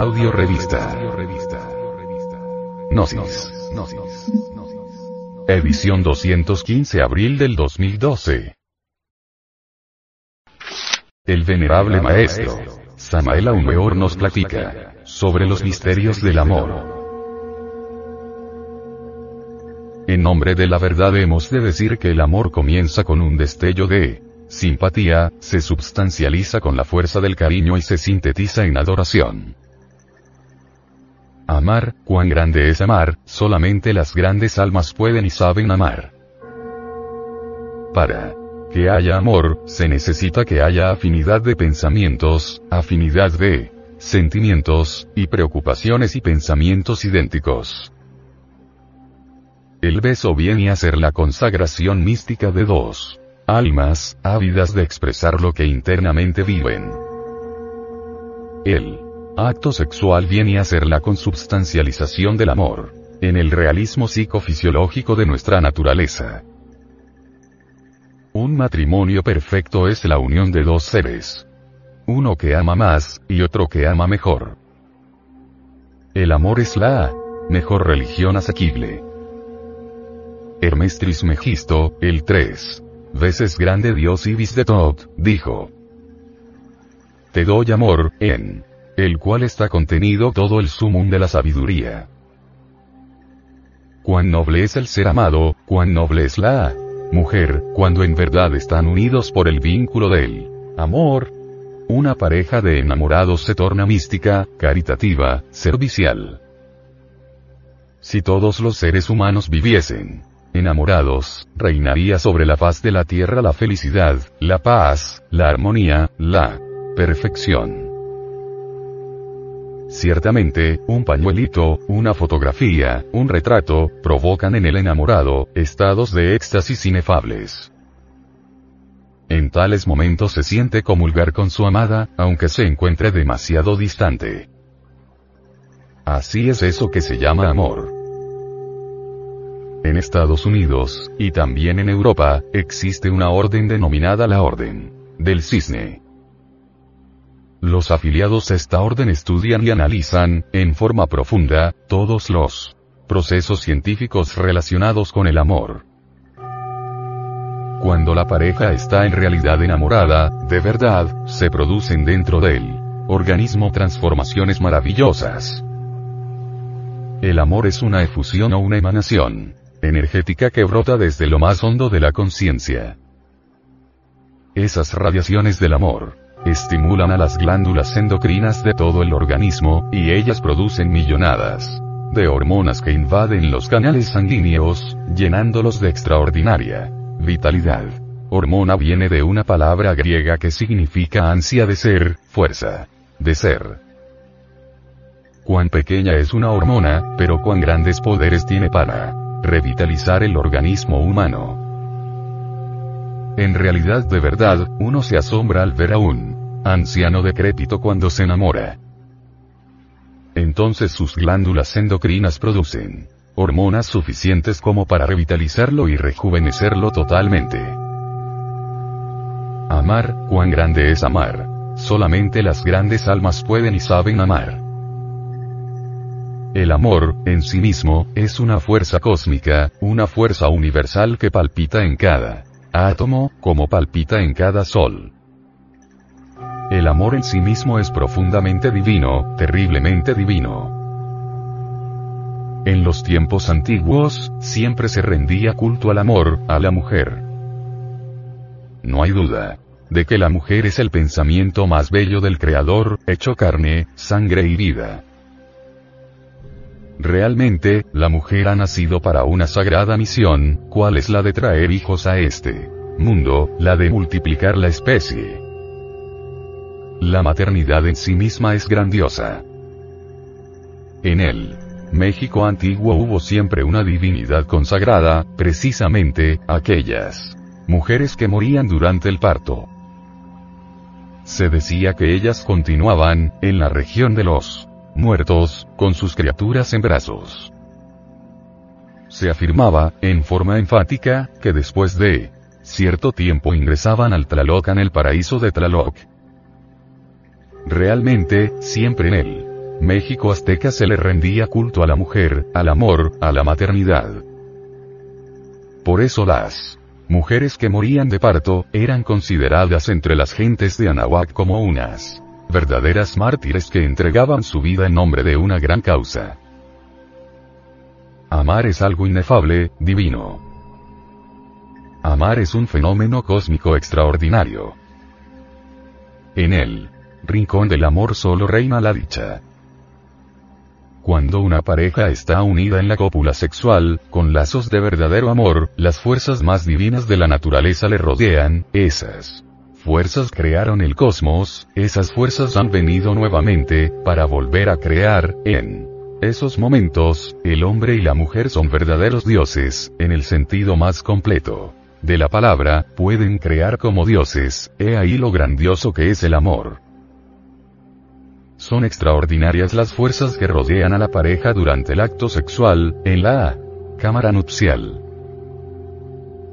Audio Revista. Gnosis. Edición 215 abril del 2012. El venerable maestro, Samael Aumeor nos platica sobre los misterios del amor. En nombre de la verdad hemos de decir que el amor comienza con un destello de simpatía, se substancializa con la fuerza del cariño y se sintetiza en adoración. Amar, cuán grande es amar, solamente las grandes almas pueden y saben amar. Para que haya amor, se necesita que haya afinidad de pensamientos, afinidad de sentimientos, y preocupaciones y pensamientos idénticos. El beso viene a ser la consagración mística de dos almas, ávidas de expresar lo que internamente viven. El acto sexual viene a ser la consubstancialización del amor, en el realismo psicofisiológico de nuestra naturaleza. Un matrimonio perfecto es la unión de dos seres. Uno que ama más, y otro que ama mejor. El amor es la mejor religión asequible. Hermes Trismegisto, el 3 veces grande Dios Ibis de Tot, dijo. Te doy amor, en el cual está contenido todo el sumum de la sabiduría. Cuán noble es el ser amado, cuán noble es la mujer, cuando en verdad están unidos por el vínculo del amor. Una pareja de enamorados se torna mística, caritativa, servicial. Si todos los seres humanos viviesen enamorados, reinaría sobre la faz de la tierra la felicidad, la paz, la armonía, la perfección. Ciertamente, un pañuelito, una fotografía, un retrato, provocan en el enamorado, estados de éxtasis inefables. En tales momentos se siente comulgar con su amada, aunque se encuentre demasiado distante. Así es eso que se llama amor. En Estados Unidos, y también en Europa, existe una orden denominada la Orden del Cisne. Los afiliados a esta orden estudian y analizan, en forma profunda, todos los procesos científicos relacionados con el amor. Cuando la pareja está en realidad enamorada, de verdad, se producen dentro del organismo transformaciones maravillosas. El amor es una efusión o una emanación energética que brota desde lo más hondo de la conciencia. Esas radiaciones del amor estimulan a las glándulas endocrinas de todo el organismo, y ellas producen millonadas de hormonas que invaden los canales sanguíneos, llenándolos de extraordinaria vitalidad. Hormona viene de una palabra griega que significa ansia de ser, fuerza de ser. Cuán pequeña es una hormona, pero cuán grandes poderes tiene para revitalizar el organismo humano. En realidad de verdad, uno se asombra al ver a un anciano decrépito cuando se enamora. Entonces sus glándulas endocrinas producen hormonas suficientes como para revitalizarlo y rejuvenecerlo totalmente. Amar, cuán grande es amar. Solamente las grandes almas pueden y saben amar. El amor, en sí mismo, es una fuerza cósmica, una fuerza universal que palpita en cada átomo, como palpita en cada sol. El amor en sí mismo es profundamente divino, terriblemente divino. En los tiempos antiguos, siempre se rendía culto al amor, a la mujer. No hay duda de que la mujer es el pensamiento más bello del Creador, hecho carne, sangre y vida. Realmente, la mujer ha nacido para una sagrada misión, cual es la de traer hijos a este mundo, la de multiplicar la especie. La maternidad en sí misma es grandiosa. En el México antiguo hubo siempre una divinidad consagrada, precisamente, aquellas mujeres que morían durante el parto. Se decía que ellas continuaban, en la región de los muertos, con sus criaturas en brazos. Se afirmaba, en forma enfática, que después de cierto tiempo ingresaban al Tlaloc en el paraíso de Tlaloc. Realmente, siempre en el México azteca se le rendía culto a la mujer, al amor, a la maternidad. Por eso las mujeres que morían de parto, eran consideradas entre las gentes de Anahuac como unas verdaderas mártires que entregaban su vida en nombre de una gran causa. Amar es algo inefable, divino. Amar es un fenómeno cósmico extraordinario. En el rincón del amor solo reina la dicha. Cuando una pareja está unida en la cópula sexual, con lazos de verdadero amor, las fuerzas más divinas de la naturaleza le rodean, esas fuerzas crearon el cosmos, esas fuerzas han venido nuevamente, para volver a crear, en esos momentos, el hombre y la mujer son verdaderos dioses, en el sentido más completo de la palabra, pueden crear como dioses, he ahí lo grandioso que es el amor. Son extraordinarias las fuerzas que rodean a la pareja durante el acto sexual, en la cámara nupcial.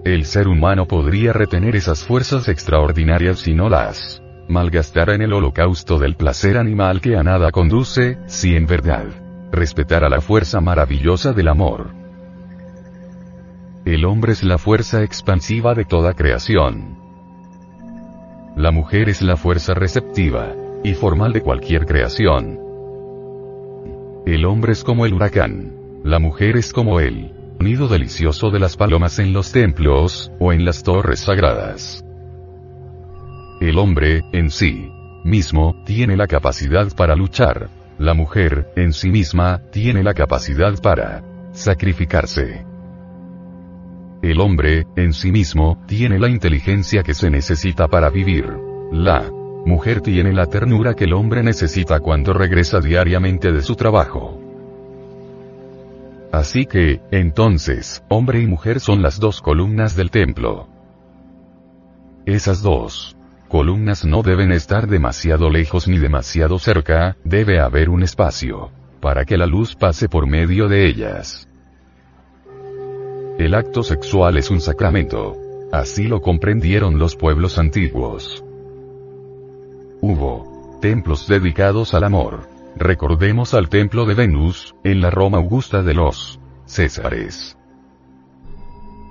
El ser humano podría retener esas fuerzas extraordinarias si no las malgastara en el holocausto del placer animal que a nada conduce, si en verdad respetara la fuerza maravillosa del amor. El hombre es la fuerza expansiva de toda creación. La mujer es la fuerza receptiva y formal de cualquier creación. El hombre es como el huracán. La mujer es como el nido delicioso de las palomas en los templos, o en las torres sagradas. El hombre, en sí mismo, tiene la capacidad para luchar. La mujer, en sí misma, tiene la capacidad para sacrificarse. El hombre, en sí mismo, tiene la inteligencia que se necesita para vivir. La mujer tiene la ternura que el hombre necesita cuando regresa diariamente de su trabajo. Así que, entonces, hombre y mujer son las dos columnas del templo. Esas dos columnas no deben estar demasiado lejos ni demasiado cerca, debe haber un espacio, para que la luz pase por medio de ellas. El acto sexual es un sacramento. Así lo comprendieron los pueblos antiguos. Hubo templos dedicados al amor. Recordemos al templo de Venus, en la Roma Augusta de los Césares.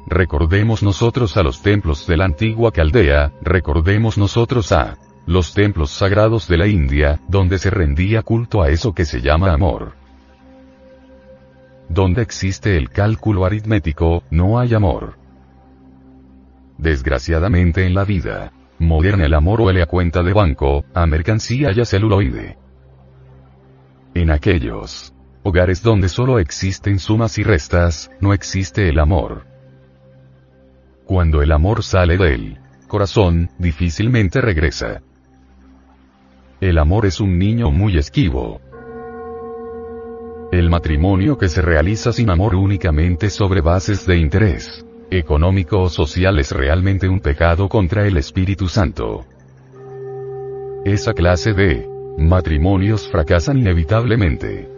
Recordemos nosotros a los templos de la antigua Caldea, recordemos nosotros a los templos sagrados de la India, donde se rendía culto a eso que se llama amor. Donde existe el cálculo aritmético, no hay amor. Desgraciadamente en la vida moderna el amor huele a cuenta de banco, a mercancía y a celuloide. En aquellos hogares donde solo existen sumas y restas, no existe el amor. Cuando el amor sale del corazón, difícilmente regresa. El amor es un niño muy esquivo. El matrimonio que se realiza sin amor únicamente sobre bases de interés económico o social es realmente un pecado contra el Espíritu Santo. Esa clase de matrimonios fracasan inevitablemente.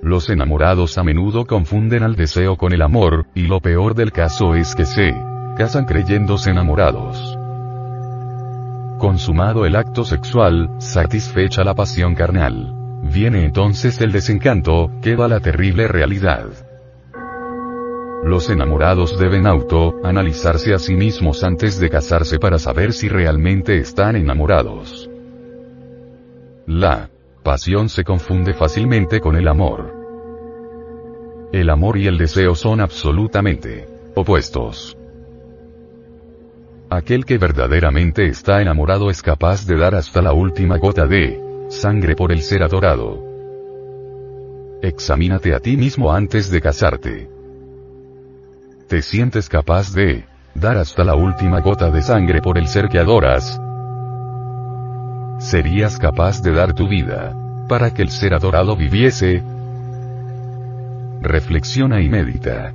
Los enamorados a menudo confunden al deseo con el amor, y lo peor del caso es que se casan creyéndose enamorados. Consumado el acto sexual, satisfecha la pasión carnal. Viene entonces el desencanto, queda la terrible realidad. Los enamorados deben auto-analizarse a sí mismos antes de casarse para saber si realmente están enamorados. La pasión se confunde fácilmente con el amor. El amor y el deseo son absolutamente opuestos. Aquel que verdaderamente está enamorado es capaz de dar hasta la última gota de sangre por el ser adorado. Examínate a ti mismo antes de casarte. ¿Te sientes capaz de dar hasta la última gota de sangre por el ser que adoras? ¿Serías capaz de dar tu vida para que el ser adorado viviese? Reflexiona y medita.